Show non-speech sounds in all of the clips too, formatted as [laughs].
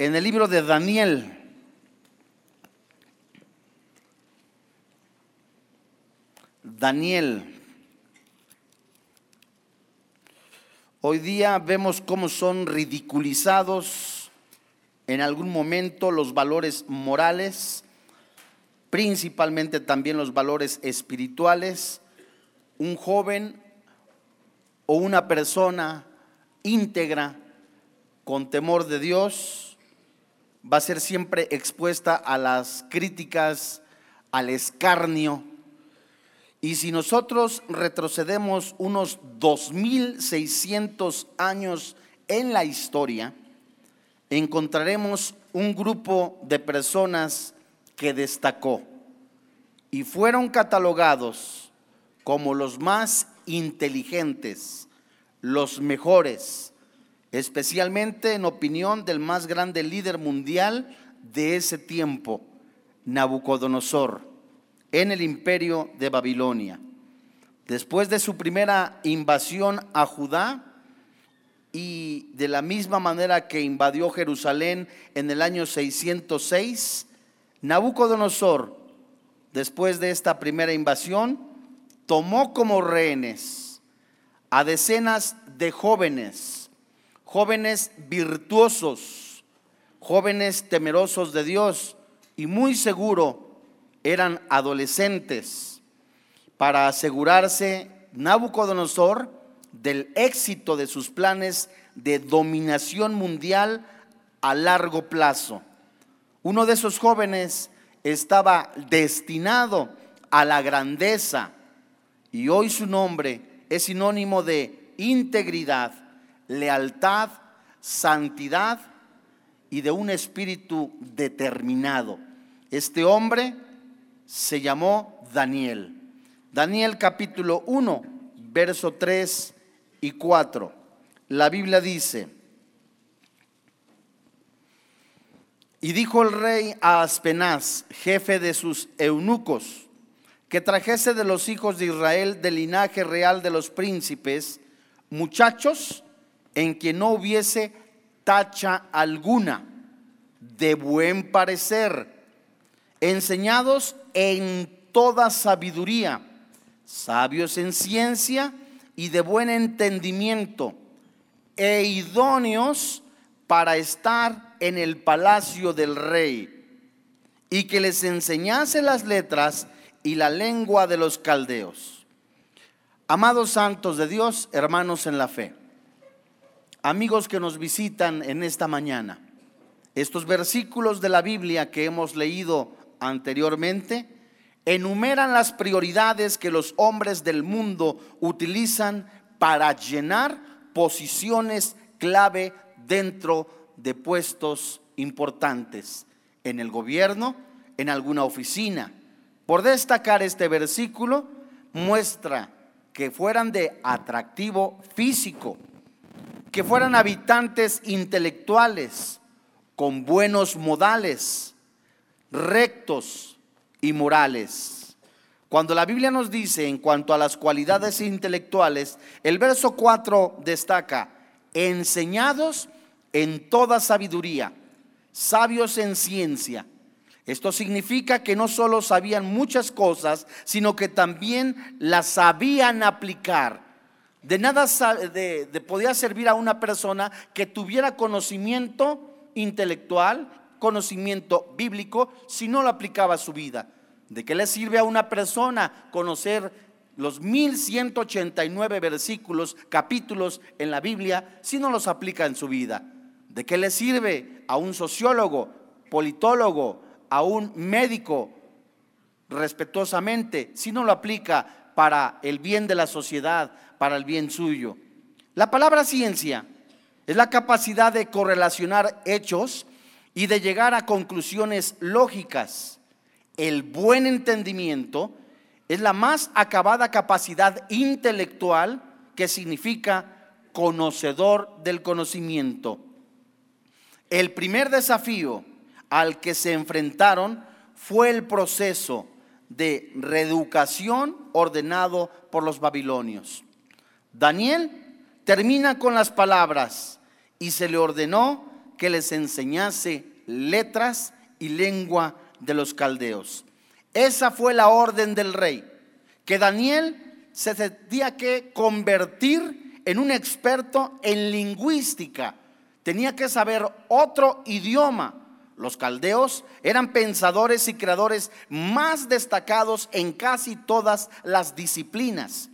en el libro de Daniel. Daniel. Hoy día vemos cómo son ridiculizados en algún momento los valores morales, principalmente también los valores espirituales. Un joven o una persona íntegra, con temor de Dios, va a ser siempre expuesta a las críticas, al escarnio. Y si nosotros retrocedemos unos 2600 años en la historia, encontraremos un grupo de personas que destacó y fueron catalogados como los más inteligentes, los mejores, especialmente en opinión del más grande líder mundial de ese tiempo, Nabucodonosor, en el imperio de Babilonia. Después de su primera invasión a Judá, y de la misma manera que invadió Jerusalén en el año 606, Nabucodonosor, después de esta primera invasión, tomó como rehenes a decenas de jóvenes, jóvenes virtuosos, jóvenes temerosos de Dios y muy seguro eran adolescentes para asegurarse Nabucodonosor del éxito de sus planes de dominación mundial a largo plazo. Uno de esos jóvenes estaba destinado a la grandeza y hoy su nombre es sinónimo de integridad, lealtad, santidad y de un espíritu determinado. Este hombre se llamó Daniel. Daniel capítulo 1, verso 3 y 4. La Biblia dice, y dijo el rey a Aspenaz, jefe de sus eunucos, que trajese de los hijos de Israel del linaje real de los príncipes, muchachos en quien no hubiese tacha alguna, de buen parecer, enseñados en toda sabiduría, sabios en ciencia y de buen entendimiento, e idóneos para estar en el palacio del rey, y que les enseñase las letras y la lengua de los caldeos. Amados santos de Dios, hermanos en la fe, amigos que nos visitan en esta mañana, estos versículos de la Biblia que hemos leído anteriormente enumeran las prioridades que los hombres del mundo utilizan para llenar posiciones clave dentro de puestos importantes en el gobierno, en alguna oficina, por destacar este versículo, muestra que fueran de atractivo físico, que fueran habitantes intelectuales, con buenos modales, rectos y morales. Cuando la Biblia nos dice en cuanto a las cualidades intelectuales, el verso 4 destaca, enseñados en toda sabiduría, sabios en ciencia, esto significa que no solo sabían muchas cosas, sino que también las sabían aplicar. De nada de, podía servir a una persona que tuviera conocimiento intelectual, conocimiento bíblico, si no lo aplicaba a su vida. ¿De qué le sirve a una persona conocer los 1189 versículos, capítulos en la Biblia, si no los aplica en su vida? ¿De qué le sirve a un sociólogo, politólogo, a un médico respetuosamente si no lo aplica para el bien de la sociedad, para el bien suyo. La palabra ciencia es la capacidad de correlacionar hechos y de llegar a conclusiones lógicas. El buen entendimiento es la más acabada capacidad intelectual que significa conocedor del conocimiento. El primer desafío al que se enfrentaron fue el proceso de reeducación ordenado por los babilonios. Daniel termina con las palabras y se le ordenó que les enseñase letras y lengua de los caldeos. Esa fue la orden del rey, que Daniel se tenía que convertir en un experto en lingüística. Tenía que saber otro idioma. Los caldeos eran pensadores y creadores más destacados en casi todas las disciplinas.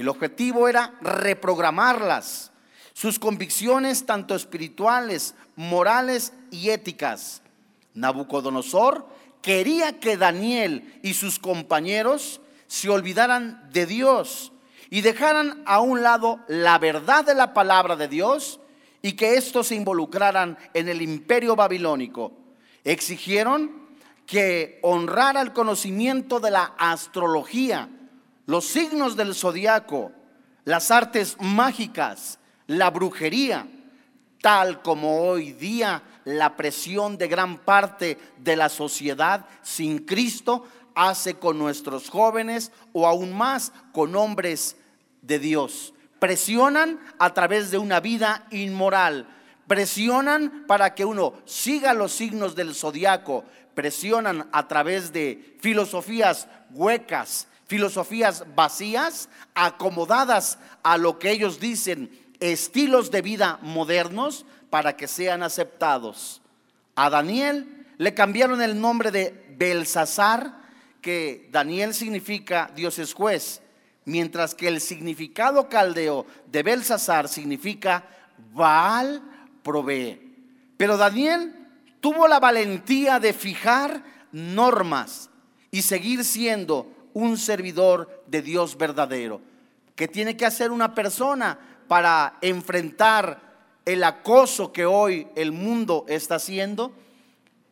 El objetivo era reprogramarlas, sus convicciones tanto espirituales, morales y éticas. Nabucodonosor quería que Daniel y sus compañeros se olvidaran de Dios y dejaran a un lado la verdad de la palabra de Dios y que estos se involucraran en el imperio babilónico. Exigieron que honrara el conocimiento de la astrología, los signos del zodiaco, las artes mágicas, la brujería, tal como hoy día la presión de gran parte de la sociedad sin Cristo hace con nuestros jóvenes o aún más con hombres de Dios. Presionan a través de una vida inmoral. Presionan para que uno siga los signos del zodiaco. Presionan a través de filosofías huecas, filosofías vacías, acomodadas a lo que ellos dicen estilos de vida modernos para que sean aceptados. A Daniel le cambiaron el nombre de Belsasar, que Daniel significa Dios es juez, mientras que el significado caldeo de Belsasar significa Baal provee. Pero Daniel tuvo la valentía de fijar normas y seguir siendo un servidor de Dios verdadero. ¿Qué tiene que hacer una persona para enfrentar el acoso que hoy el mundo está haciendo.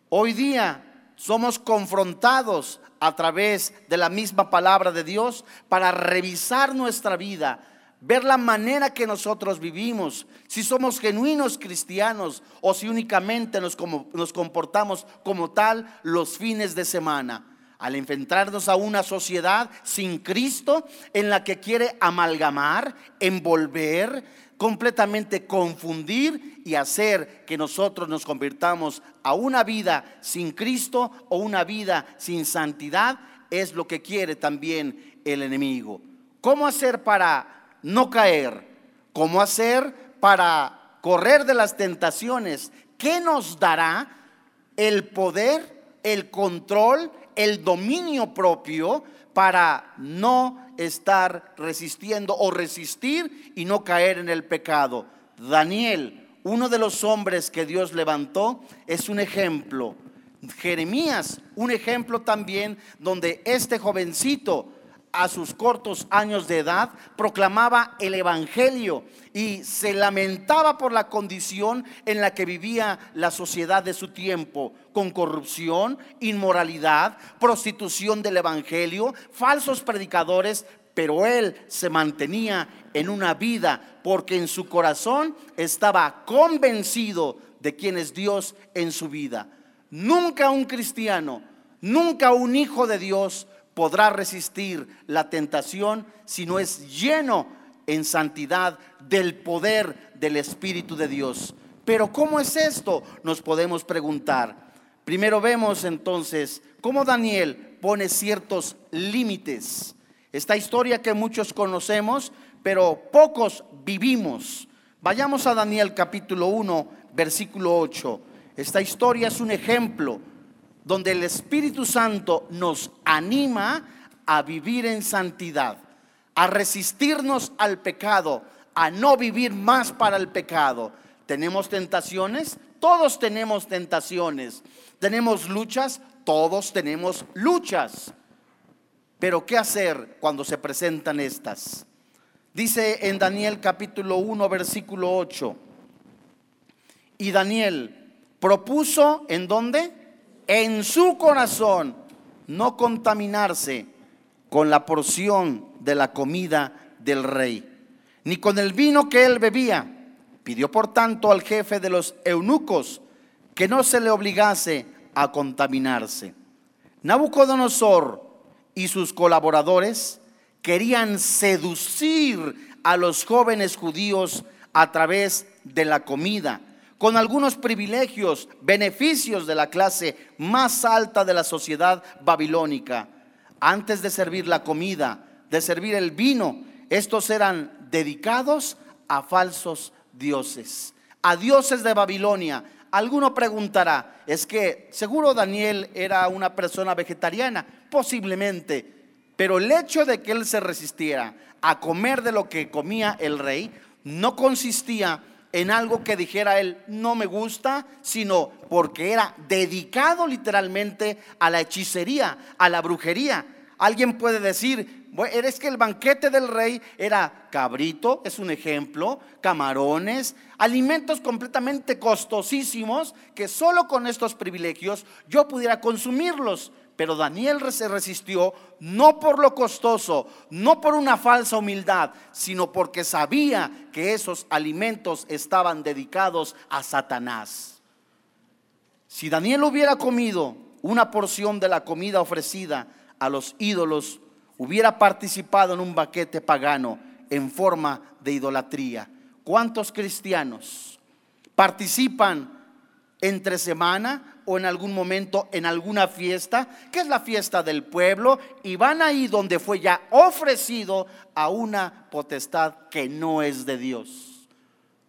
Hoy día somos confrontados a través de la misma palabra de Dios para revisar nuestra vida, ver la manera que nosotros vivimos, si somos genuinos cristianos o si únicamente nos, nos comportamos como tal los fines de semana al enfrentarnos a una sociedad sin Cristo en la que quiere amalgamar, envolver, completamente confundir y hacer que nosotros nos convirtamos a una vida sin Cristo o una vida sin santidad, es lo que quiere también el enemigo. ¿Cómo hacer para no caer? ¿Cómo hacer para correr de las tentaciones? ¿Qué nos dará el poder, el control, el dominio propio para no estar resistiendo o resistir y no caer en el pecado. Daniel, uno de los hombres que Dios levantó, es un ejemplo. Jeremías, un ejemplo también donde este jovencito a sus cortos años de edad, proclamaba el Evangelio y se lamentaba por la condición en la que vivía la sociedad de su tiempo, con corrupción, inmoralidad, prostitución del Evangelio, falsos predicadores, pero él se mantenía en una vida porque en su corazón estaba convencido de quién es Dios en su vida. Nunca un cristiano, nunca un hijo de Dios podrá resistir la tentación si no es lleno en santidad del poder del Espíritu de Dios. Pero ¿cómo es esto? Nos podemos preguntar. Primero vemos entonces cómo Daniel pone ciertos límites. Esta historia que muchos conocemos, pero pocos vivimos. Vayamos a Daniel capítulo 1, versículo 8. Esta historia es un ejemplo donde el Espíritu Santo nos anima a vivir en santidad, a resistirnos al pecado, a no vivir más para el pecado. ¿Tenemos tentaciones? Todos tenemos tentaciones. ¿Tenemos luchas? Todos tenemos luchas. Pero ¿qué hacer cuando se presentan estas? Dice en Daniel capítulo 1, versículo 8. Y Daniel propuso en dónde? En su corazón no contaminarse con la porción de la comida del rey, ni con el vino que él bebía. Pidió por tanto al jefe de los eunucos que no se le obligase a contaminarse. Nabucodonosor y sus colaboradores querían seducir a los jóvenes judíos a través de la comida, con algunos privilegios, beneficios de la clase más alta de la sociedad babilónica. Antes de servir la comida, de servir el vino, estos eran dedicados a falsos dioses, a dioses de Babilonia. Alguno preguntará, es que seguro Daniel era una persona vegetariana, posiblemente, pero el hecho de que él se resistiera a comer de lo que comía el rey no consistía en algo que dijera él no me gusta, sino porque era dedicado literalmente a la hechicería, a la brujería. Alguien puede decir, bueno, es que el banquete del rey era cabrito, es un ejemplo, camarones, alimentos completamente costosísimos que solo con estos privilegios yo pudiera consumirlos. Pero Daniel se resistió no por lo costoso, no por una falsa humildad, sino porque sabía que esos alimentos estaban dedicados a Satanás. Si Daniel hubiera comido una porción de la comida ofrecida a los ídolos, hubiera participado en un baquete pagano en forma de idolatría. ¿Cuántos cristianos participan entre semana o en algún momento en alguna fiesta, que es la fiesta del pueblo, y van ahí donde fue ya ofrecido a una potestad que no es de Dios.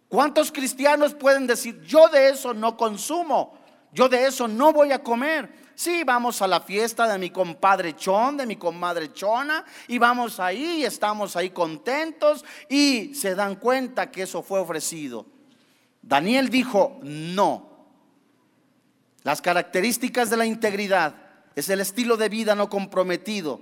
¿Cuántos cristianos pueden decir, yo de eso no consumo, yo de eso no voy a comer? Sí, vamos a la fiesta de mi compadre Chon, de mi comadre Chona, y vamos ahí, estamos ahí contentos, y se dan cuenta que eso fue ofrecido. Daniel dijo, no, las características de la integridad es el estilo de vida no comprometido.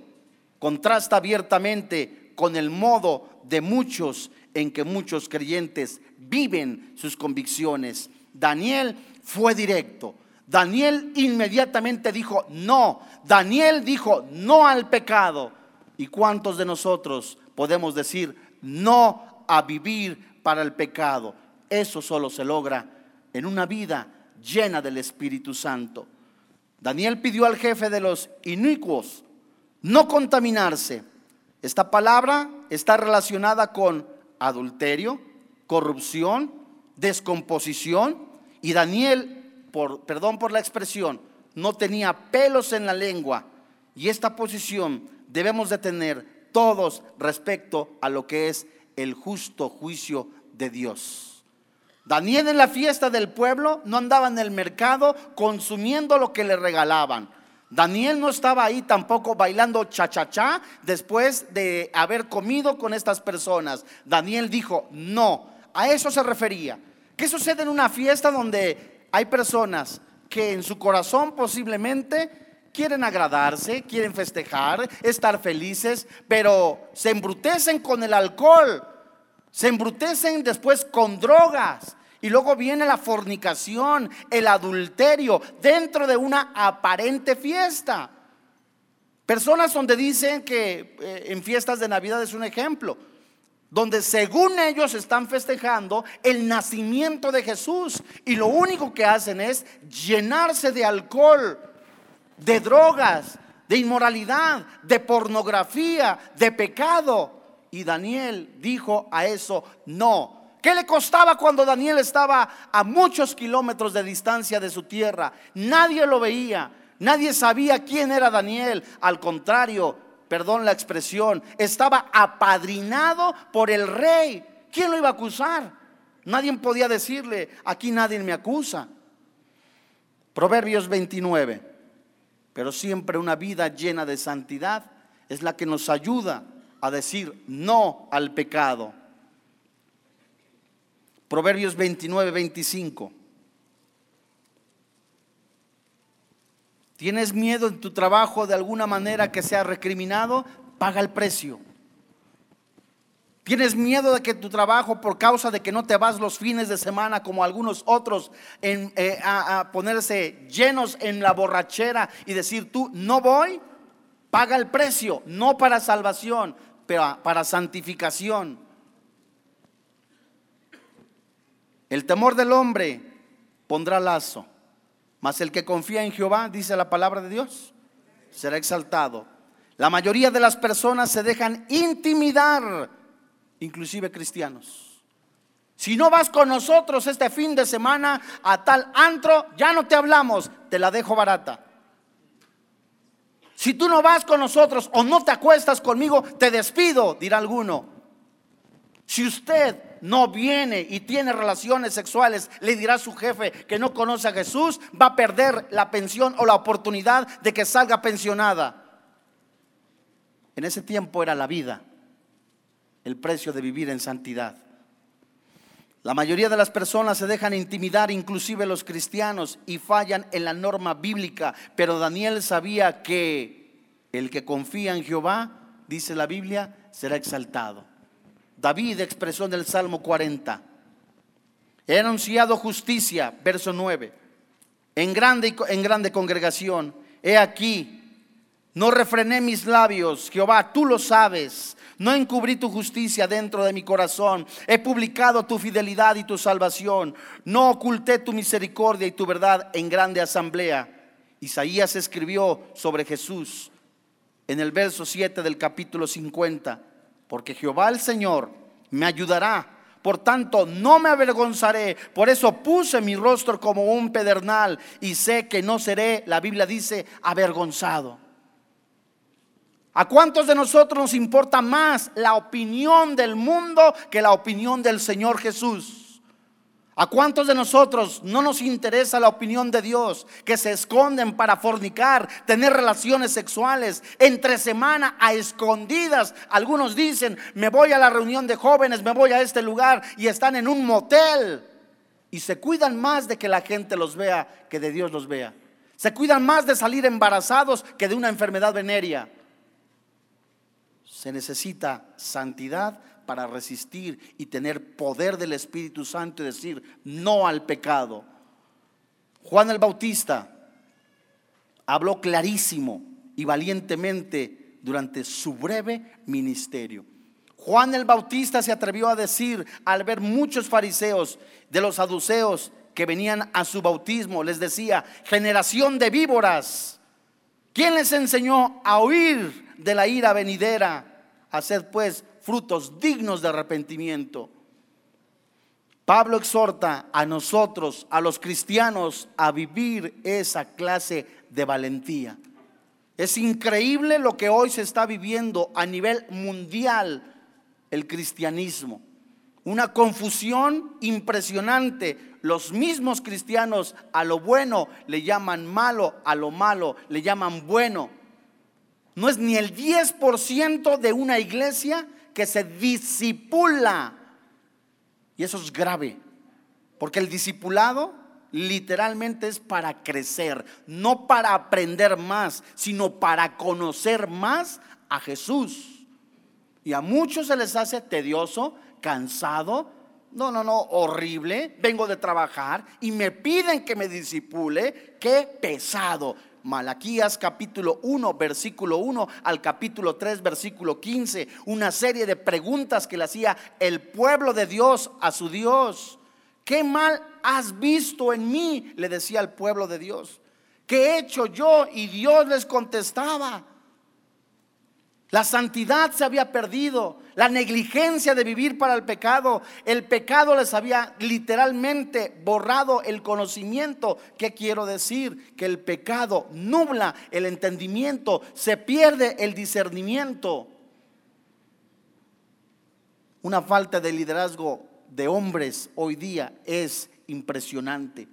Contrasta abiertamente con el modo de muchos en que muchos creyentes viven sus convicciones. Daniel fue directo. Daniel inmediatamente dijo no. Daniel dijo no al pecado. ¿Y cuántos de nosotros podemos decir no a vivir para el pecado? Eso solo se logra en una vida llena del Espíritu Santo. Daniel pidió al jefe de los inicuos no contaminarse. Esta palabra está relacionada con adulterio, corrupción, descomposición y Daniel, por perdón por la expresión, no tenía pelos en la lengua y esta posición debemos de tener todos respecto a lo que es el justo juicio de Dios. Daniel en la fiesta del pueblo no andaba en el mercado consumiendo lo que le regalaban. Daniel no estaba ahí tampoco bailando cha-cha-cha después de haber comido con estas personas. Daniel dijo, no, a eso se refería. ¿Qué sucede en una fiesta donde hay personas que en su corazón posiblemente quieren agradarse, quieren festejar, estar felices, pero se embrutecen con el alcohol, se embrutecen después con drogas, y luego viene la fornicación, el adulterio, dentro de una aparente fiesta. Personas donde dicen que eh, en fiestas de Navidad es un ejemplo, donde según ellos están festejando el nacimiento de Jesús y lo único que hacen es llenarse de alcohol, de drogas, de inmoralidad, de pornografía, de pecado. Y Daniel dijo a eso, no, ¿Qué le costaba cuando Daniel estaba a muchos kilómetros de distancia de su tierra? Nadie lo veía, nadie sabía quién era Daniel. Al contrario, perdón la expresión, estaba apadrinado por el rey. ¿Quién lo iba a acusar? Nadie podía decirle, aquí nadie me acusa. Proverbios 29, pero siempre una vida llena de santidad es la que nos ayuda a decir no al pecado. Proverbios 29, 25. ¿Tienes miedo en tu trabajo de alguna manera que sea recriminado? Paga el precio. ¿Tienes miedo de que tu trabajo, por causa de que no te vas los fines de semana como algunos otros, eh, a, ponerse llenos en la borrachera y decir tú no voy? Paga el precio, no para salvación, pero para santificación. El temor del hombre pondrá lazo, mas el que confía en Jehová, dice la palabra de Dios, será exaltado. La mayoría de las personas se dejan intimidar, inclusive cristianos. Si no vas con nosotros este fin de semana a tal antro, ya no te hablamos, te la dejo barata. Si tú no vas con nosotros o no te acuestas conmigo, te despido, dirá alguno. Si usted no viene y tiene relaciones sexuales, le dirá su jefe que no conoce a Jesús, va a perder la pensión o la oportunidad de que salga pensionada. En ese tiempo era la vida, el precio de vivir en santidad. La mayoría de las personas se dejan intimidar, inclusive los cristianos, y fallan en la norma bíblica. Pero Daniel sabía que el que confía en Jehová, dice la Biblia, será exaltado. David expresó en el Salmo 40, he anunciado justicia, verso 9, en grande, en grande congregación, he aquí, no refrené mis labios, Jehová, tú lo sabes. No encubrí tu justicia dentro de mi corazón. He publicado tu fidelidad y tu salvación. No oculté tu misericordia y tu verdad en grande asamblea. Isaías escribió sobre Jesús en el verso 7 del capítulo 50 porque Jehová el Señor me ayudará. Por tanto, no me avergonzaré. Por eso puse mi rostro como un pedernal y sé que no seré, la Biblia dice, avergonzado. ¿A cuántos de nosotros nos importa más la opinión del mundo que la opinión del Señor Jesús? ¿A cuántos de nosotros no nos interesa la opinión de Dios que se esconden para fornicar, tener relaciones sexuales entre semana a escondidas? Algunos dicen, me voy a la reunión de jóvenes, me voy a este lugar y están en un motel y se cuidan más de que la gente los vea que de Dios los vea. Se cuidan más de salir embarazados que de una enfermedad venérea. Se necesita santidad para resistir y tener poder del Espíritu Santo y decir no al pecado. Juan el Bautista habló clarísimo y valientemente durante su breve ministerio. Juan el Bautista se atrevió a decir al ver muchos fariseos de los saduceos que venían a su bautismo, les decía, generación de víboras, ¿quién les enseñó a huir de la ira venidera? Haced pues frutos dignos de arrepentimiento. Pablo exhorta a nosotros, a los cristianos, a vivir esa clase de valentía. Es increíble lo que hoy se está viviendo a nivel mundial el cristianismo. Una confusión impresionante. Los mismos cristianos a lo bueno le llaman malo, a lo malo le llaman bueno. No es ni el 10% de una iglesia que se disipula. Y eso es grave, porque el discipulado literalmente es para crecer, no para aprender más, sino para conocer más a Jesús. Y a muchos se les hace tedioso, cansado, no, no, no, horrible. Vengo de trabajar y me piden que me disipule. Qué pesado. Malaquías capítulo 1, versículo 1 al capítulo 3, versículo 15, una serie de preguntas que le hacía el pueblo de Dios a su Dios. ¿Qué mal has visto en mí? Le decía al pueblo de Dios. ¿Qué he hecho yo? Y Dios les contestaba. La santidad se había perdido, la negligencia de vivir para el pecado, el pecado les había literalmente borrado el conocimiento. ¿Qué quiero decir? Que el pecado nubla el entendimiento, se pierde el discernimiento. Una falta de liderazgo de hombres hoy día es impresionante.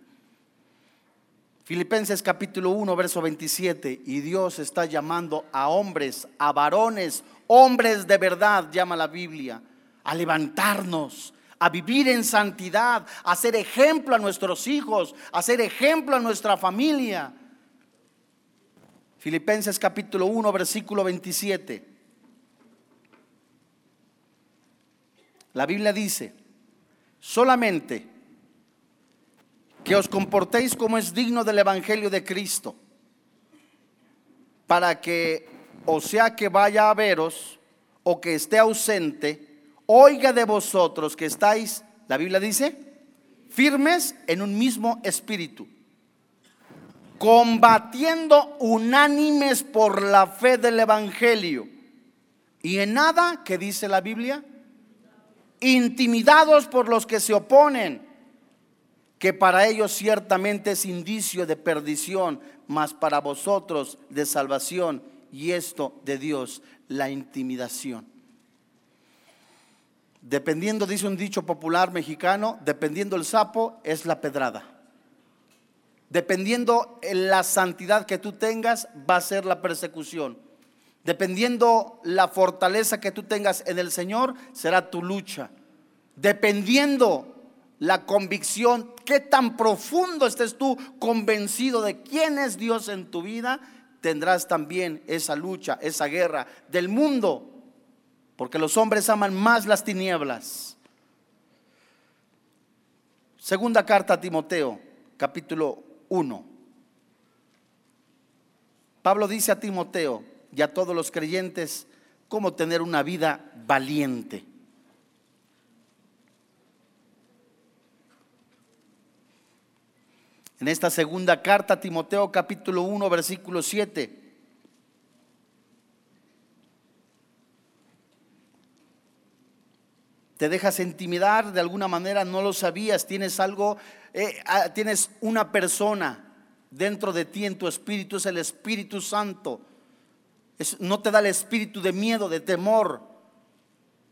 Filipenses capítulo 1, verso 27, y Dios está llamando a hombres, a varones, hombres de verdad, llama la Biblia, a levantarnos, a vivir en santidad, a ser ejemplo a nuestros hijos, a ser ejemplo a nuestra familia. Filipenses capítulo 1, versículo 27. La Biblia dice, solamente que os comportéis como es digno del Evangelio de Cristo, para que, o sea que vaya a veros, o que esté ausente, oiga de vosotros que estáis, la Biblia dice, firmes en un mismo espíritu, combatiendo unánimes por la fe del Evangelio, y en nada, que dice la Biblia, intimidados por los que se oponen, que para ellos ciertamente es indicio de perdición, mas para vosotros de salvación, y esto de Dios, la intimidación. Dependiendo, dice un dicho popular mexicano, dependiendo el sapo es la pedrada. Dependiendo la santidad que tú tengas, va a ser la persecución. Dependiendo la fortaleza que tú tengas en el Señor, será tu lucha. Dependiendo la convicción, qué tan profundo estés tú convencido de quién es Dios en tu vida, tendrás también esa lucha, esa guerra del mundo, porque los hombres aman más las tinieblas. Segunda carta a Timoteo, capítulo 1. Pablo dice a Timoteo y a todos los creyentes cómo tener una vida valiente. En esta segunda carta, Timoteo capítulo 1, versículo 7. Te dejas intimidar de alguna manera, no lo sabías, tienes algo, eh, ah, tienes una persona dentro de ti en tu espíritu, es el Espíritu Santo. no te da el espíritu de miedo, de temor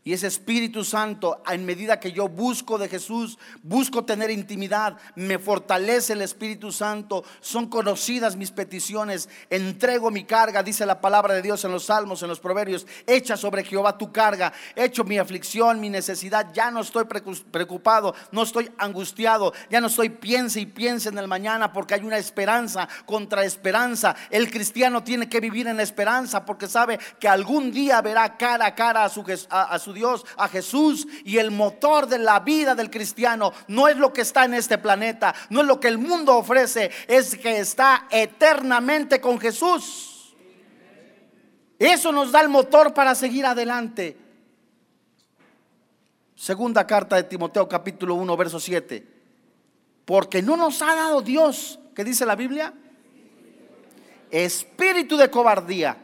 y ese Espíritu Santo, en medida que yo busco de Jesús, busco tener intimidad, me fortalece el Espíritu Santo, son conocidas mis peticiones, entrego mi carga, dice la palabra de Dios en los salmos, en los proverbios, echa sobre Jehová tu carga, echo mi aflicción, mi necesidad, ya no estoy preocupado, no estoy angustiado, ya no estoy piense y piense en el mañana porque hay una esperanza contra esperanza. El cristiano tiene que vivir en esperanza porque sabe que algún día verá cara a cara a su, a su Dios, a Jesús. Y el motor de la vida del cristiano no es lo que está en este planeta, no es lo que el mundo ofrece, es que está eternamente con Jesús. Eso nos da el motor para seguir adelante. Segunda carta de Timoteo capítulo 1, verso 7. Porque no nos ha dado Dios, que dice la Biblia, espíritu de cobardía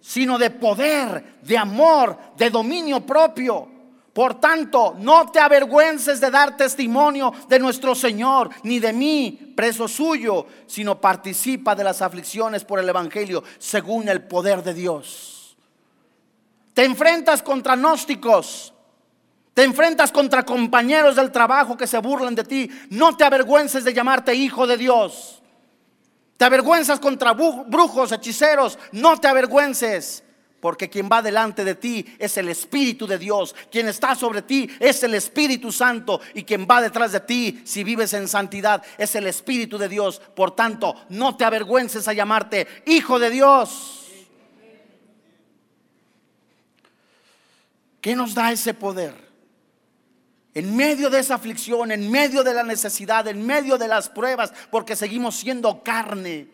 sino de poder, de amor, de dominio propio. Por tanto, no te avergüences de dar testimonio de nuestro Señor, ni de mí, preso suyo, sino participa de las aflicciones por el Evangelio según el poder de Dios. Te enfrentas contra gnósticos, te enfrentas contra compañeros del trabajo que se burlan de ti. No te avergüences de llamarte hijo de Dios. Te avergüenzas contra brujos, hechiceros. No te avergüences. Porque quien va delante de ti es el Espíritu de Dios. Quien está sobre ti es el Espíritu Santo. Y quien va detrás de ti, si vives en santidad, es el Espíritu de Dios. Por tanto, no te avergüences a llamarte Hijo de Dios. ¿Qué nos da ese poder? En medio de esa aflicción, en medio de la necesidad, en medio de las pruebas, porque seguimos siendo carne.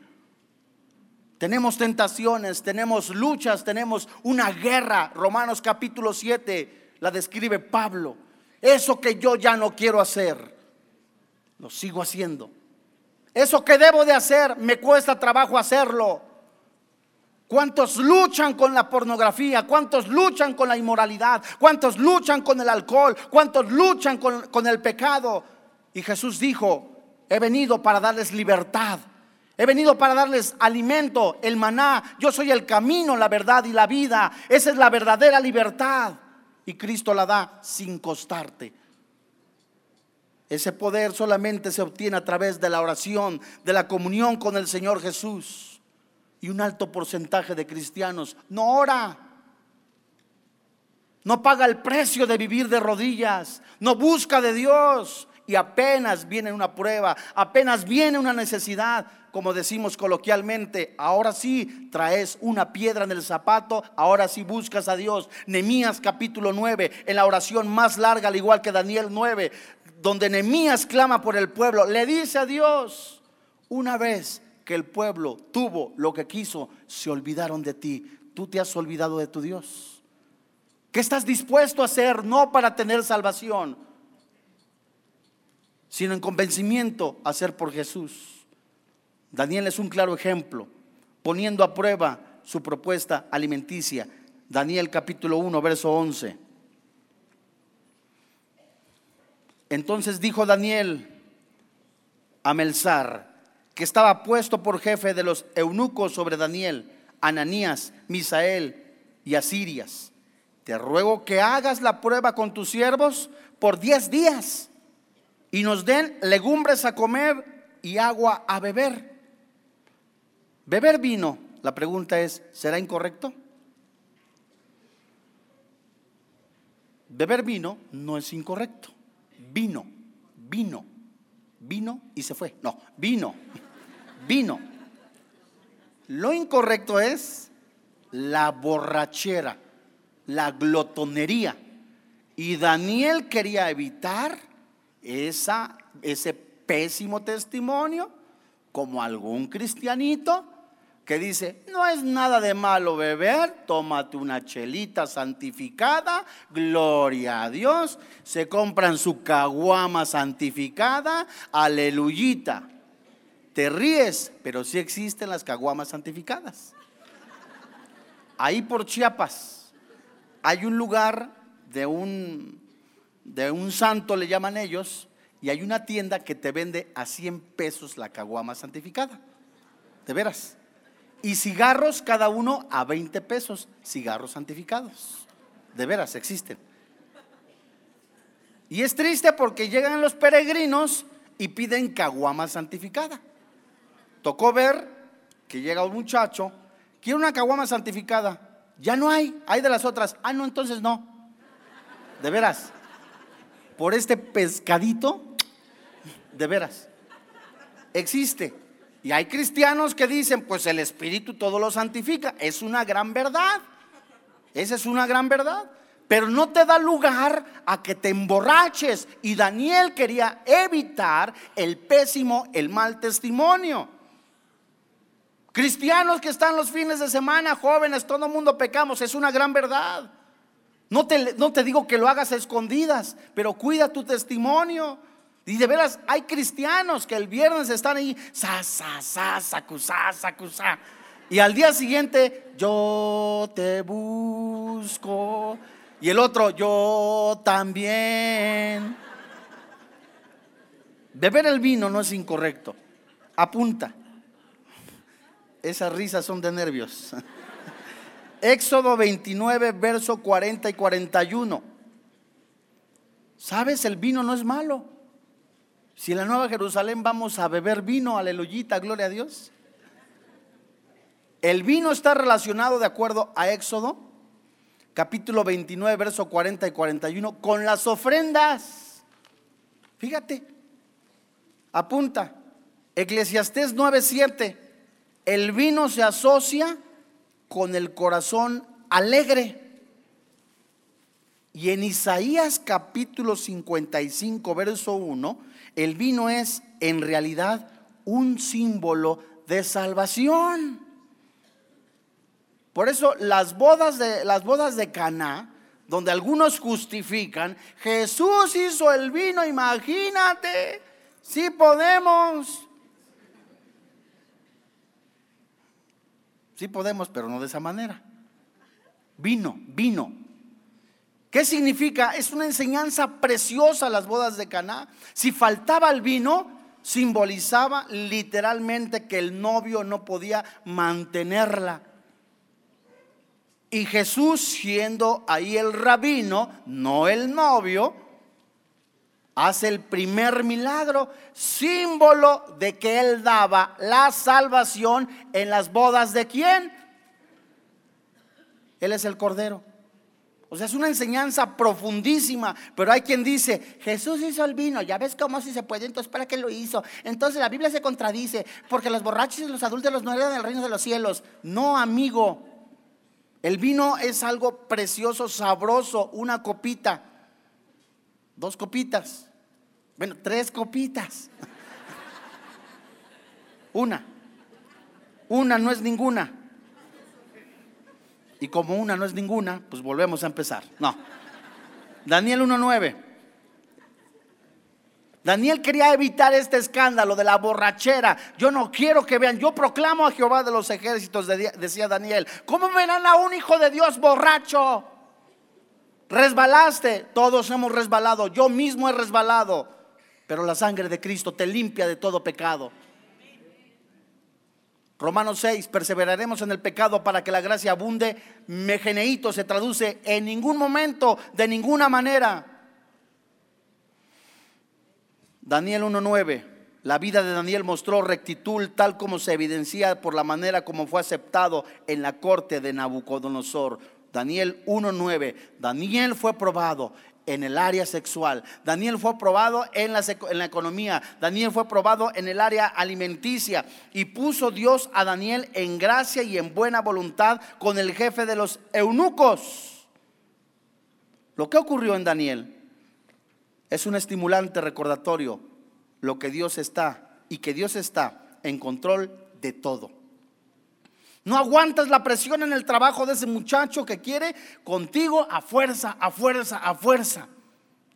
Tenemos tentaciones, tenemos luchas, tenemos una guerra. Romanos capítulo 7 la describe Pablo. Eso que yo ya no quiero hacer, lo sigo haciendo. Eso que debo de hacer, me cuesta trabajo hacerlo. ¿Cuántos luchan con la pornografía? ¿Cuántos luchan con la inmoralidad? ¿Cuántos luchan con el alcohol? ¿Cuántos luchan con, el pecado? Y Jesús dijo, he venido para darles libertad. He venido para darles alimento, el maná. Yo soy el camino, la verdad y la vida. Esa es la verdadera libertad. Y Cristo la da sin costarte. Ese poder solamente se obtiene a través de la oración, de la comunión con el Señor Jesús y un alto porcentaje de cristianos no ora. No paga el precio de vivir de rodillas, no busca de Dios y apenas viene una prueba, apenas viene una necesidad, como decimos coloquialmente, ahora sí traes una piedra en el zapato, ahora sí buscas a Dios. Nemías capítulo 9, en la oración más larga, al igual que Daniel 9, donde Nemías clama por el pueblo, le dice a Dios, una vez que el pueblo tuvo lo que quiso, se olvidaron de ti. Tú te has olvidado de tu Dios. ¿Qué estás dispuesto a hacer? No para tener salvación, sino en convencimiento a hacer por Jesús. Daniel es un claro ejemplo, poniendo a prueba su propuesta alimenticia. Daniel capítulo 1, verso 11. Entonces dijo Daniel a Melzar, que estaba puesto por jefe de los eunucos sobre Daniel, Ananías, Misael y Asirias. Te ruego que hagas la prueba con tus siervos por diez días y nos den legumbres a comer y agua a beber. Beber vino, la pregunta es, ¿será incorrecto? Beber vino no es incorrecto. Vino, vino, vino y se fue. No, vino, vino. Lo incorrecto es la borrachera, la glotonería. Y Daniel quería evitar esa, ese pésimo testimonio, como algún cristianito que dice, no es nada de malo beber, tómate una chelita santificada, gloria a Dios, se compran su caguama santificada, aleluyita. Te ríes, pero sí existen las caguamas santificadas. Ahí por Chiapas hay un lugar de un, de un santo, le llaman ellos, y hay una tienda que te vende a 100 pesos la caguama santificada. De veras y cigarros cada uno a 20 pesos, cigarros santificados. De veras, existen. Y es triste porque llegan los peregrinos y piden caguama santificada. Tocó ver que llega un muchacho, quiere una caguama santificada. Ya no hay, hay de las otras. Ah, no, entonces no. De veras. Por este pescadito, de veras. Existe. Y hay cristianos que dicen, pues el Espíritu todo lo santifica. Es una gran verdad. Esa es una gran verdad. Pero no te da lugar a que te emborraches. Y Daniel quería evitar el pésimo, el mal testimonio. Cristianos que están los fines de semana, jóvenes, todo el mundo pecamos. Es una gran verdad. No te, no te digo que lo hagas a escondidas, pero cuida tu testimonio. Y de veras, hay cristianos que el viernes están ahí, sa, sa, sa, sacusá, sacusá. Y al día siguiente, yo te busco. Y el otro, yo también. Beber el vino no es incorrecto. Apunta. Esas risas son de nervios. [laughs] Éxodo 29, verso 40 y 41. ¿Sabes? El vino no es malo. Si en la Nueva Jerusalén vamos a beber vino, aleluyita, gloria a Dios. El vino está relacionado, de acuerdo a Éxodo, capítulo 29, verso 40 y 41, con las ofrendas. Fíjate, apunta, Eclesiastés 9:7, el vino se asocia con el corazón alegre. Y en Isaías capítulo 55, verso 1, el vino es en realidad un símbolo de salvación. Por eso las bodas de las bodas de Caná, donde algunos justifican, Jesús hizo el vino, imagínate, si podemos. Sí podemos, pero no de esa manera. Vino, vino. ¿Qué significa? Es una enseñanza preciosa las bodas de Caná. Si faltaba el vino, simbolizaba literalmente que el novio no podía mantenerla. Y Jesús, siendo ahí el rabino, no el novio, hace el primer milagro, símbolo de que él daba la salvación en las bodas de quién? Él es el cordero. O sea, es una enseñanza profundísima, pero hay quien dice, Jesús hizo el vino, ya ves cómo si se puede, entonces ¿para qué lo hizo? Entonces la Biblia se contradice, porque los borrachos y los adultos no eran del reino de los cielos. No, amigo, el vino es algo precioso, sabroso, una copita, dos copitas, bueno, tres copitas. Una, una no es ninguna. Y como una no es ninguna, pues volvemos a empezar. No. Daniel 1.9. Daniel quería evitar este escándalo de la borrachera. Yo no quiero que vean, yo proclamo a Jehová de los ejércitos, decía Daniel. ¿Cómo verán a un hijo de Dios borracho? Resbalaste, todos hemos resbalado, yo mismo he resbalado, pero la sangre de Cristo te limpia de todo pecado. Romanos 6, perseveraremos en el pecado para que la gracia abunde. Megeneito se traduce en ningún momento, de ninguna manera. Daniel 1.9, la vida de Daniel mostró rectitud tal como se evidencia por la manera como fue aceptado en la corte de Nabucodonosor. Daniel 1.9, Daniel fue probado en el área sexual. Daniel fue probado en la, en la, economía. Daniel fue probado en el área alimenticia. Y puso Dios a Daniel en gracia y en buena voluntad con el jefe de los eunucos. Lo que ocurrió en Daniel es un estimulante recordatorio. Lo que Dios está y que Dios está en control de todo. No aguantas la presión en el trabajo de ese muchacho que quiere contigo a fuerza, a fuerza, a fuerza.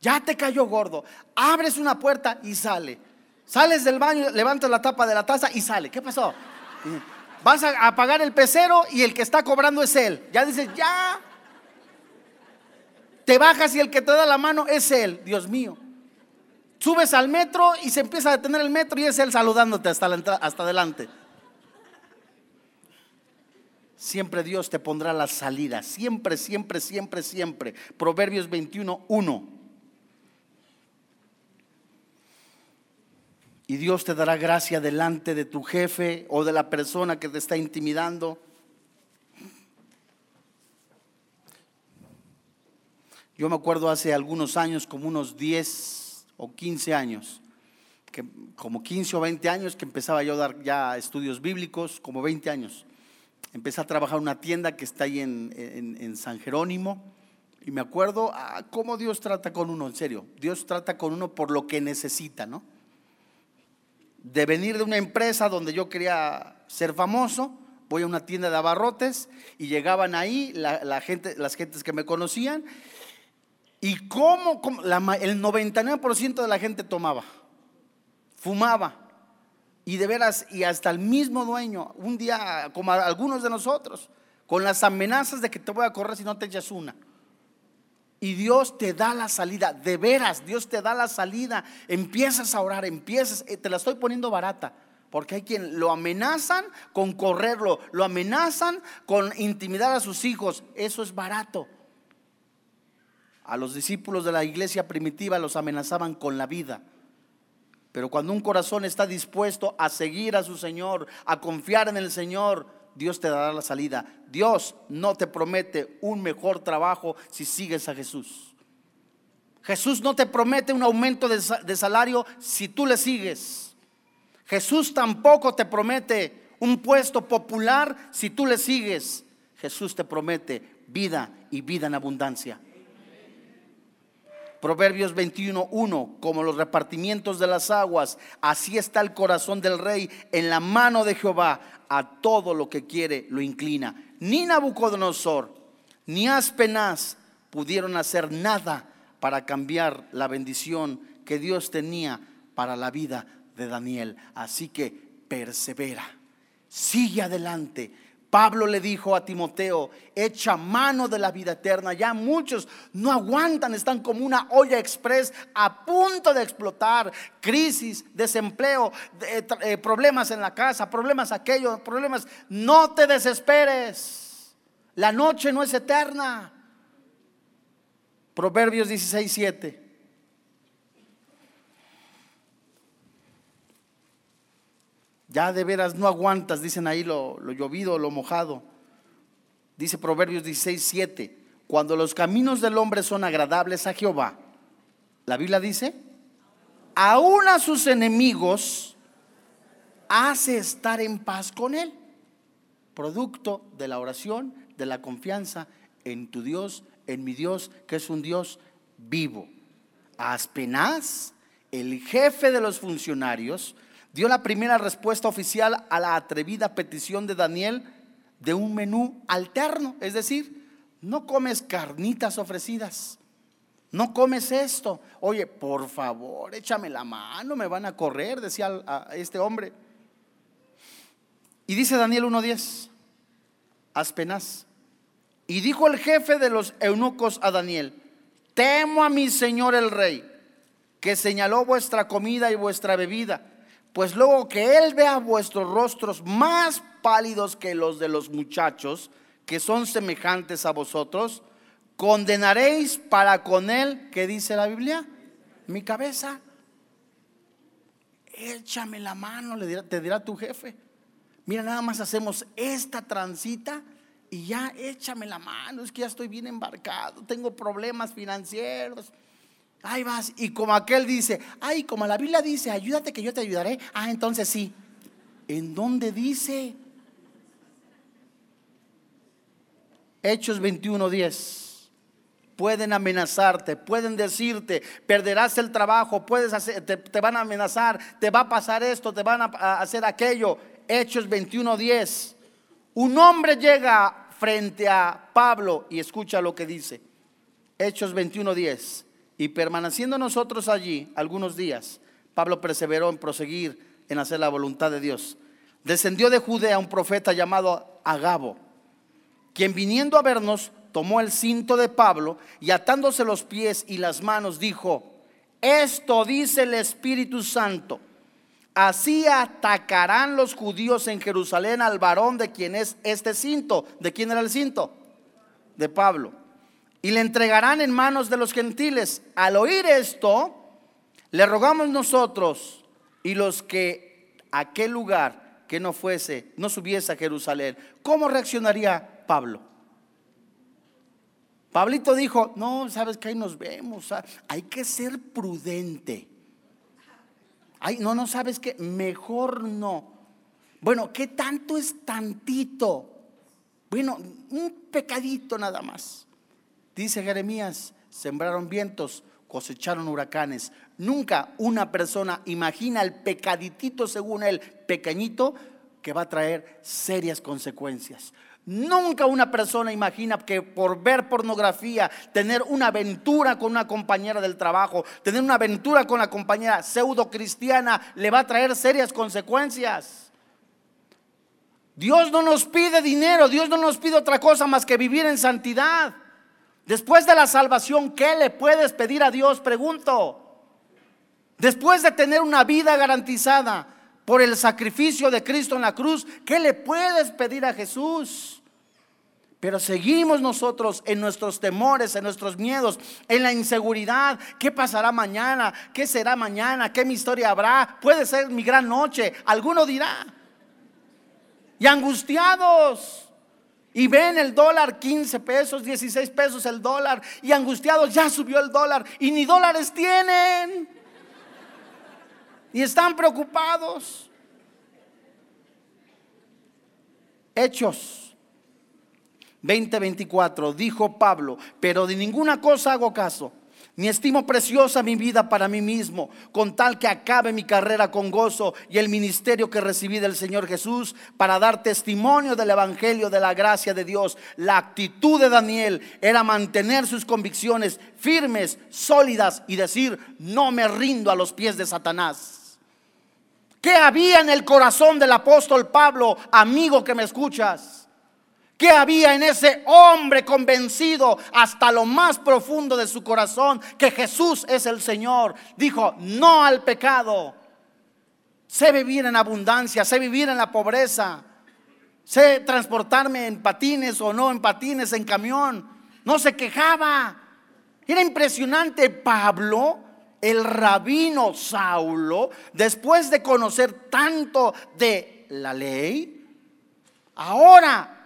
Ya te cayó gordo. Abres una puerta y sale. Sales del baño, levantas la tapa de la taza y sale. ¿Qué pasó? Vas a apagar el pecero y el que está cobrando es él. Ya dices, ya. Te bajas y el que te da la mano es él. Dios mío. Subes al metro y se empieza a detener el metro y es él saludándote hasta, la hasta adelante siempre Dios te pondrá la salida. Siempre, siempre, siempre, siempre. Proverbios 21, 1. Y Dios te dará gracia delante de tu jefe o de la persona que te está intimidando. Yo me acuerdo hace algunos años, como unos 10 o 15 años, que como 15 o 20 años que empezaba yo a dar ya estudios bíblicos, como 20 años empecé a trabajar en una tienda que está ahí en, San Jerónimo. Y me acuerdo ah, cómo Dios trata con uno, en serio. Dios trata con uno por lo que necesita, ¿no? De venir de una empresa donde yo quería ser famoso, voy a una tienda de abarrotes y llegaban ahí la, gente, las gentes que me conocían. Y cómo, cómo el 99% de la gente tomaba, fumaba, y de veras, y hasta el mismo dueño, un día, como algunos de nosotros, con las amenazas de que te voy a correr si no te echas una. Y Dios te da la salida, de veras, Dios te da la salida. Empiezas a orar, empiezas, eh, te la estoy poniendo barata. Porque hay quien lo amenazan con correrlo, lo amenazan con intimidar a sus hijos. Eso es barato. A los discípulos de la iglesia primitiva los amenazaban con la vida. Pero cuando un corazón está dispuesto a seguir a su Señor, a confiar en el Señor, Dios te dará la salida. Dios no te promete un mejor trabajo si sigues a Jesús. Jesús no te promete un aumento de, salario si tú le sigues. Jesús tampoco te promete un puesto popular si tú le sigues. Jesús te promete vida y vida en abundancia. Proverbios 21.1, como los repartimientos de las aguas, así está el corazón del rey en la mano de Jehová, a todo lo que quiere lo inclina. Ni Nabucodonosor, ni Aspenaz pudieron hacer nada para cambiar la bendición que Dios tenía para la vida de Daniel. Así que persevera, sigue adelante Pablo le dijo a Timoteo, echa mano de la vida eterna. Ya muchos no aguantan, están como una olla express a punto de explotar. Crisis, desempleo, eh, problemas en la casa, problemas aquellos, problemas. No te desesperes. La noche no es eterna. Proverbios 16, 7. Ya de veras no aguantas, dicen ahí lo, llovido, lo mojado. Dice Proverbios 16, 7. Cuando los caminos del hombre son agradables a Jehová, la Biblia dice, aún a sus enemigos hace estar en paz con él. Producto de la oración, de la confianza en tu Dios, en mi Dios, que es un Dios vivo. Aspenaz, el jefe de los funcionarios, dio la primera respuesta oficial a la atrevida petición de Daniel de un menú alterno, es decir, no comes carnitas ofrecidas, no comes esto. Oye, por favor, échame la mano, me van a correr, decía este hombre. Y dice Daniel 1.10, Aspenaz. Y dijo el jefe de los eunucos a Daniel, temo a mi señor el rey, que señaló vuestra comida y vuestra bebida, pues luego que él vea vuestros rostros más pálidos que los de los muchachos, que son semejantes a vosotros, condenaréis para con él, ¿qué dice la Biblia? Mi cabeza. Échame la mano, le te dirá tu jefe. Mira, nada más hacemos esta transita y ya échame la mano, es que ya estoy bien embarcado, tengo problemas financieros. Ahí vas. Y como aquel dice, ay, como la Biblia dice, ayúdate que yo te ayudaré. Ah, entonces sí. ¿En dónde dice? Hechos 21:10. Pueden amenazarte, pueden decirte, perderás el trabajo, puedes hacer, te, te, van a amenazar, te va a pasar esto, te van a hacer aquello. Hechos 21:10. Un hombre llega frente a Pablo y escucha lo que dice. Hechos 21:10. Y permaneciendo nosotros allí algunos días, Pablo perseveró en proseguir en hacer la voluntad de Dios. Descendió de Judea un profeta llamado Agabo, quien viniendo a vernos tomó el cinto de Pablo y atándose los pies y las manos dijo, esto dice el Espíritu Santo, así atacarán los judíos en Jerusalén al varón de quien es este cinto. ¿De quién era el cinto? De Pablo y le entregarán en manos de los gentiles. Al oír esto, le rogamos nosotros y los que aquel lugar que no fuese, no subiese a Jerusalén, ¿cómo reaccionaría Pablo? Pablito dijo, no, sabes que ahí nos vemos, ah, hay que ser prudente. No, no sabes que mejor no. Bueno, ¿qué tanto es tantito? Bueno, un pecadito nada más. Dice Jeremías, sembraron vientos, cosecharon huracanes. Nunca una persona imagina el pecaditito, según él, pequeñito, que va a traer serias consecuencias. Nunca una persona imagina que por ver pornografía, tener una aventura con una compañera del trabajo, tener una aventura con la compañera pseudo cristiana, le va a traer serias consecuencias. Dios no nos pide dinero, Dios no nos pide otra cosa más que vivir en santidad. Después de la salvación, ¿qué le puedes pedir a Dios? Pregunto. Después de tener una vida garantizada por el sacrificio de Cristo en la cruz, ¿qué le puedes pedir a Jesús? Pero seguimos nosotros en nuestros temores, en nuestros miedos, en la inseguridad. ¿Qué pasará mañana? ¿Qué será mañana? ¿Qué mi historia habrá? Puede ser mi gran noche. Alguno dirá. Y angustiados. Y ven el dólar 15 pesos, 16 pesos el dólar. Y angustiados, ya subió el dólar. Y ni dólares tienen. Y están preocupados. Hechos 20:24, dijo Pablo, pero de ninguna cosa hago caso ni estimo preciosa mi vida para mí mismo, con tal que acabe mi carrera con gozo y el ministerio que recibí del Señor Jesús para dar testimonio del Evangelio de la gracia de Dios. La actitud de Daniel era mantener sus convicciones firmes, sólidas y decir, no me rindo a los pies de Satanás. ¿Qué había en el corazón del apóstol Pablo, amigo que me escuchas? ¿Qué había en ese hombre convencido hasta lo más profundo de su corazón que Jesús es el Señor? Dijo, no al pecado. Sé vivir en abundancia, sé vivir en la pobreza, sé transportarme en patines o no en patines, en camión. No se quejaba. Era impresionante Pablo, el rabino Saulo, después de conocer tanto de la ley, ahora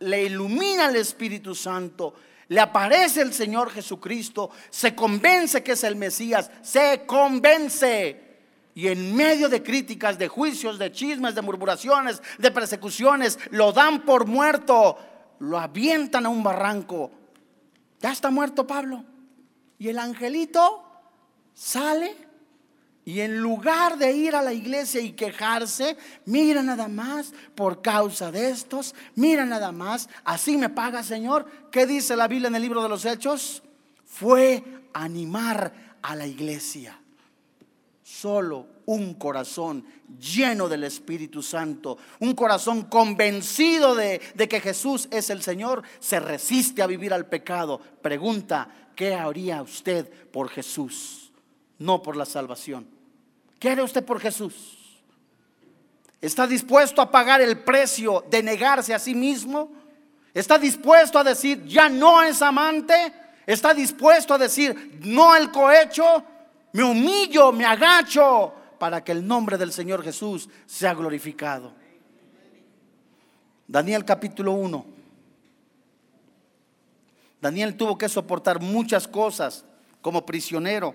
le ilumina el Espíritu Santo, le aparece el Señor Jesucristo, se convence que es el Mesías, se convence. Y en medio de críticas, de juicios, de chismes, de murmuraciones, de persecuciones, lo dan por muerto, lo avientan a un barranco. Ya está muerto Pablo. Y el angelito sale y en lugar de ir a la iglesia y quejarse, mira nada más por causa de estos, mira nada más, así me paga Señor. ¿Qué dice la Biblia en el libro de los Hechos? Fue animar a la iglesia. Solo un corazón lleno del Espíritu Santo, un corazón convencido de, de que Jesús es el Señor, se resiste a vivir al pecado. Pregunta, ¿qué haría usted por Jesús? No por la salvación. ¿Qué haría usted por Jesús? ¿Está dispuesto a pagar el precio de negarse a sí mismo? ¿Está dispuesto a decir, ya no es amante? ¿Está dispuesto a decir, no el cohecho? Me humillo, me agacho para que el nombre del Señor Jesús sea glorificado. Daniel capítulo 1. Daniel tuvo que soportar muchas cosas como prisionero,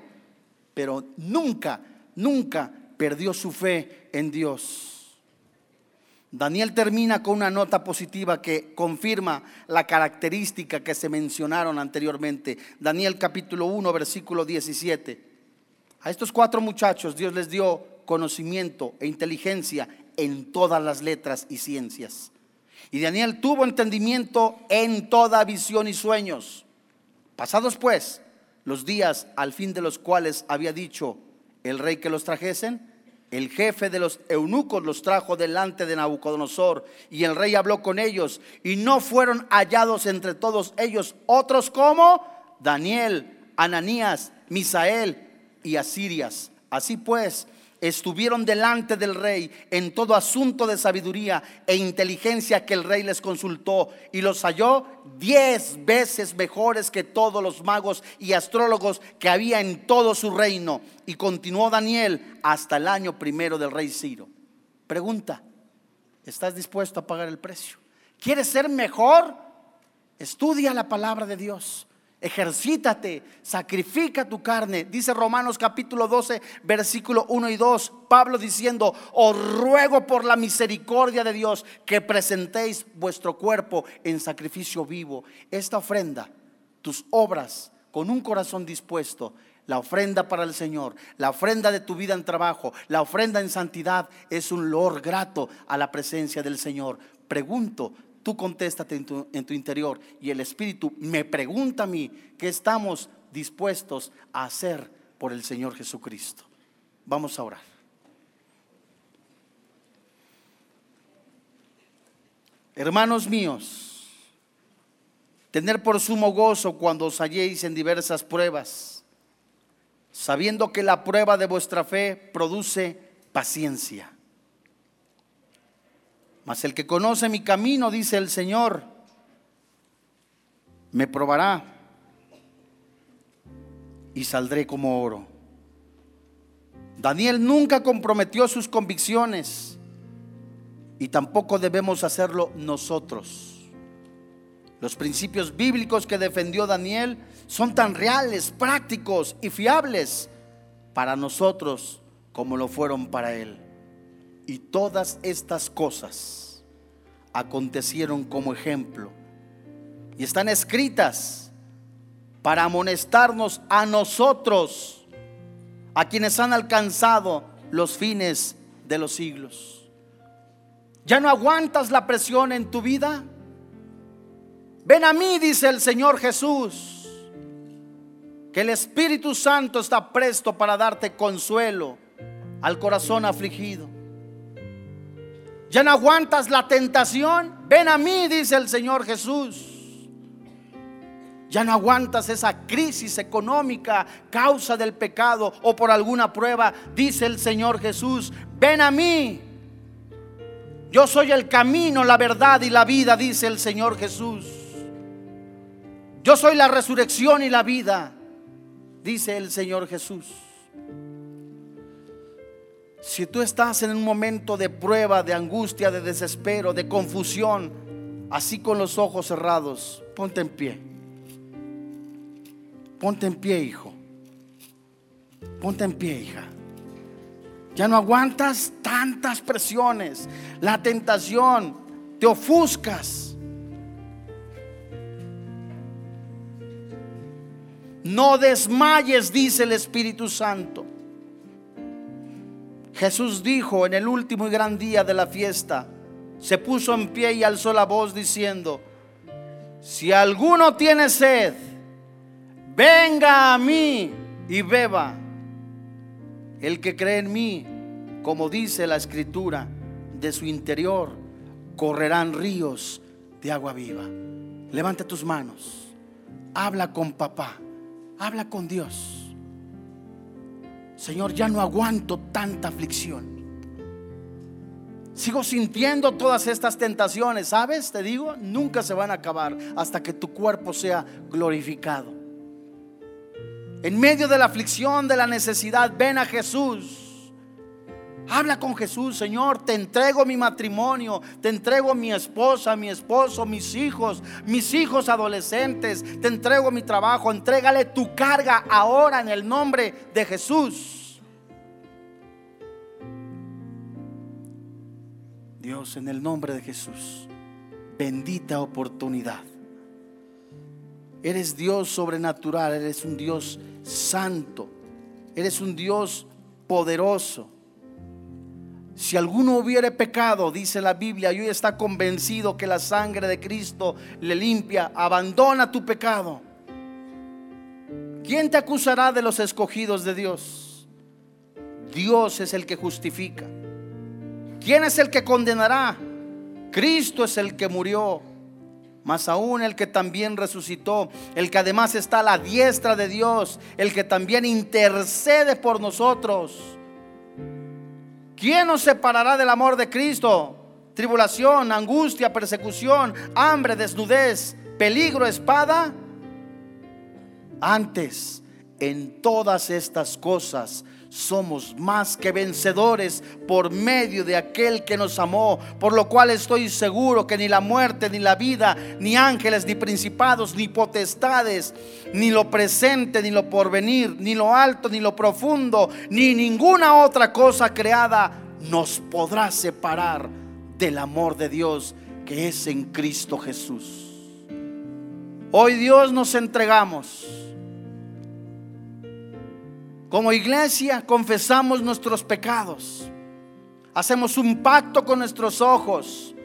pero nunca, nunca perdió su fe en Dios. Daniel termina con una nota positiva que confirma la característica que se mencionaron anteriormente. Daniel capítulo 1, versículo 17. A estos cuatro muchachos Dios les dio conocimiento e inteligencia en todas las letras y ciencias. Y Daniel tuvo entendimiento en toda visión y sueños. Pasados pues los días al fin de los cuales había dicho el rey que los trajesen, el jefe de los eunucos los trajo delante de Nabucodonosor y el rey habló con ellos y no fueron hallados entre todos ellos otros como Daniel, Ananías, Misael y Asirias. Así pues, estuvieron delante del rey en todo asunto de sabiduría e inteligencia que el rey les consultó y los halló diez veces mejores que todos los magos y astrólogos que había en todo su reino. Y continuó Daniel hasta el año primero del rey Ciro. Pregunta, ¿estás dispuesto a pagar el precio? ¿Quieres ser mejor? Estudia la palabra de Dios ejercítate, sacrifica tu carne. Dice Romanos capítulo 12, versículo 1 y 2, Pablo diciendo, os ruego por la misericordia de Dios que presentéis vuestro cuerpo en sacrificio vivo. Esta ofrenda, tus obras, con un corazón dispuesto, la ofrenda para el Señor, la ofrenda de tu vida en trabajo, la ofrenda en santidad es un loor grato a la presencia del Señor. Pregunto, Tú contéstate en tu, interior y el Espíritu me pregunta a mí qué estamos dispuestos a hacer por el Señor Jesucristo. Vamos a orar. Hermanos míos, tener por sumo gozo cuando os halléis en diversas pruebas, sabiendo que la prueba de vuestra fe produce paciencia. Mas el que conoce mi camino, dice el Señor, me probará y saldré como oro. Daniel nunca comprometió sus convicciones y tampoco debemos hacerlo nosotros. Los principios bíblicos que defendió Daniel son tan reales, prácticos y fiables para nosotros como lo fueron para él. Y todas estas cosas acontecieron como ejemplo y están escritas para amonestarnos a nosotros, a quienes han alcanzado los fines de los siglos. ¿Ya no aguantas la presión en tu vida? Ven a mí, dice el Señor Jesús, que el Espíritu Santo está presto para darte consuelo al corazón afligido. ¿Ya no aguantas la tentación? Ven a mí, dice el Señor Jesús. Ya no aguantas esa crisis económica, causa del pecado o por alguna prueba, dice el Señor Jesús. Ven a mí. Yo soy el camino, la verdad y la vida, dice el Señor Jesús. Yo soy la resurrección y la vida, dice el Señor Jesús. Si tú estás en un momento de prueba, de angustia, de desespero, de confusión, así con los ojos cerrados, ponte en pie. Ponte en pie, hijo. Ponte en pie, hija. Ya no aguantas tantas presiones, la tentación, te ofuscas. No desmayes, dice el Espíritu Santo. Jesús dijo en el último y gran día de la fiesta, se puso en pie y alzó la voz diciendo, si alguno tiene sed, venga a mí y beba. El que cree en mí, como dice la escritura, de su interior correrán ríos de agua viva. Levanta tus manos, habla con papá, Habla con Dios. Señor, ya no aguanto tanta aflicción. Sigo sintiendo todas estas tentaciones, ¿sabes? Te digo, nunca se van a acabar hasta que tu cuerpo sea glorificado. En medio de la aflicción, de la necesidad, ven a Jesús. Habla con Jesús, Señor, te entrego mi matrimonio, te entrego mi esposa, mi esposo, mis hijos, mis hijos adolescentes, te entrego mi trabajo, entrégale tu carga ahora en el nombre de Jesús. Dios, en el nombre de Jesús, bendita oportunidad. Eres Dios sobrenatural, eres un Dios santo, eres un Dios poderoso. Si alguno hubiere pecado, dice la Biblia, y hoy está convencido que la sangre de Cristo le limpia, abandona tu pecado. ¿Quién te acusará de los escogidos de Dios? Dios es el que justifica. ¿Quién es el que condenará? Cristo es el que murió, más aún el que también resucitó, el que además está a la diestra de Dios, el que también intercede por nosotros. ¿Quién nos separará del amor de Cristo? Tribulación, angustia, persecución, hambre, desnudez, peligro, espada. Antes, en todas estas cosas, somos más que vencedores por medio de aquel que nos amó, por lo cual estoy seguro que ni la muerte, ni la vida, ni ángeles, ni principados, ni potestades, ni lo presente, ni lo porvenir, ni lo alto, ni lo profundo, ni ninguna otra cosa creada nos podrá separar del amor de Dios que es en Cristo Jesús. Hoy Dios nos entregamos como iglesia confesamos nuestros pecados. Hacemos un pacto con nuestros ojos.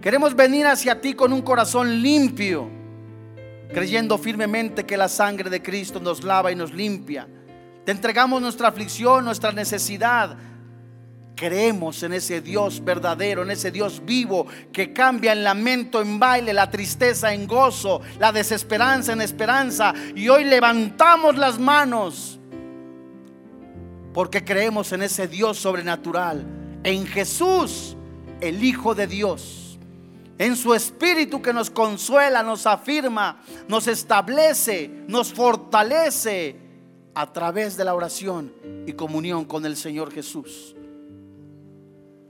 Queremos venir hacia ti con un corazón limpio, creyendo firmemente que la sangre de Cristo nos lava y nos limpia. Te entregamos nuestra aflicción, nuestra necesidad, Creemos en ese Dios verdadero, en ese Dios vivo que cambia el lamento en baile, la tristeza en gozo, la desesperanza en esperanza. Y hoy levantamos las manos porque creemos en ese Dios sobrenatural, en Jesús, el Hijo de Dios, en su Espíritu que nos consuela, nos afirma, nos establece, nos fortalece a través de la oración y comunión con el Señor Jesús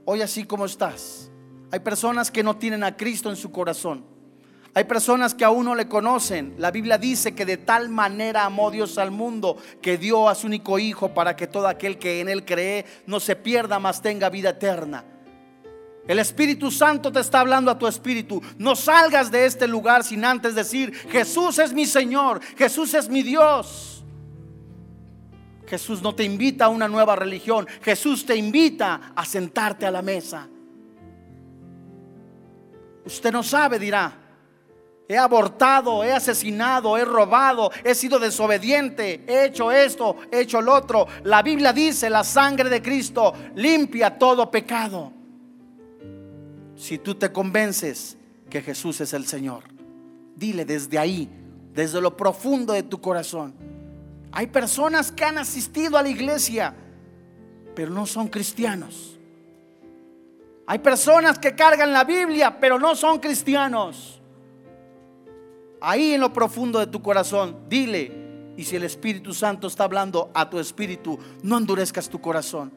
hoy así como estás. Hay personas que no tienen a Cristo en su corazón. Hay personas que aún no le conocen. La Biblia dice que de tal manera amó Dios al mundo que dio a su único Hijo para que todo aquel que en Él cree no se pierda, mas tenga vida eterna. El Espíritu Santo te está hablando a tu espíritu. No salgas de este lugar sin antes decir, Jesús es mi Señor, Jesús es mi Dios. Jesús no te invita a una nueva religión. Jesús te invita a sentarte a la mesa. Usted no sabe, dirá. He abortado, he asesinado, he robado, he sido desobediente, he hecho esto, he hecho lo otro. La Biblia dice, la sangre de Cristo limpia todo pecado. Si tú te convences que Jesús es el Señor, dile desde ahí, desde lo profundo de tu corazón, hay personas que han asistido a la iglesia, pero no son cristianos. Hay personas que cargan la Biblia, pero no son cristianos. Ahí en lo profundo de tu corazón, dile, y si el Espíritu Santo está hablando a tu espíritu, no endurezcas tu corazón.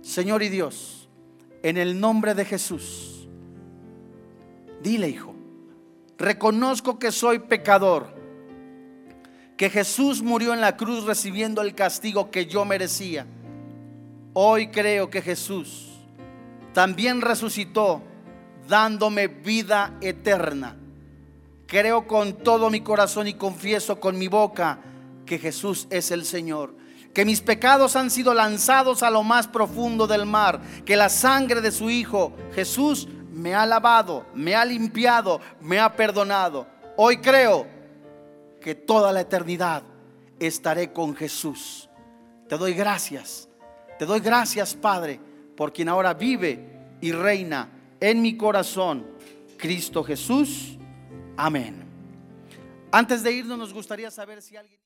Señor y Dios, en el nombre de Jesús, dile, hijo, reconozco que soy pecador que Jesús murió en la cruz recibiendo el castigo que yo merecía. Hoy creo que Jesús también resucitó dándome vida eterna. Creo con todo mi corazón y confieso con mi boca que Jesús es el Señor. Que mis pecados han sido lanzados a lo más profundo del mar. Que la sangre de su Hijo Jesús me ha lavado, me ha limpiado, me ha perdonado. Hoy creo que toda la eternidad estaré con Jesús. Te doy gracias. Te doy gracias, Padre, por quien ahora vive y reina en mi corazón, Cristo Jesús. Amén. Antes de irnos, nos gustaría saber si alguien...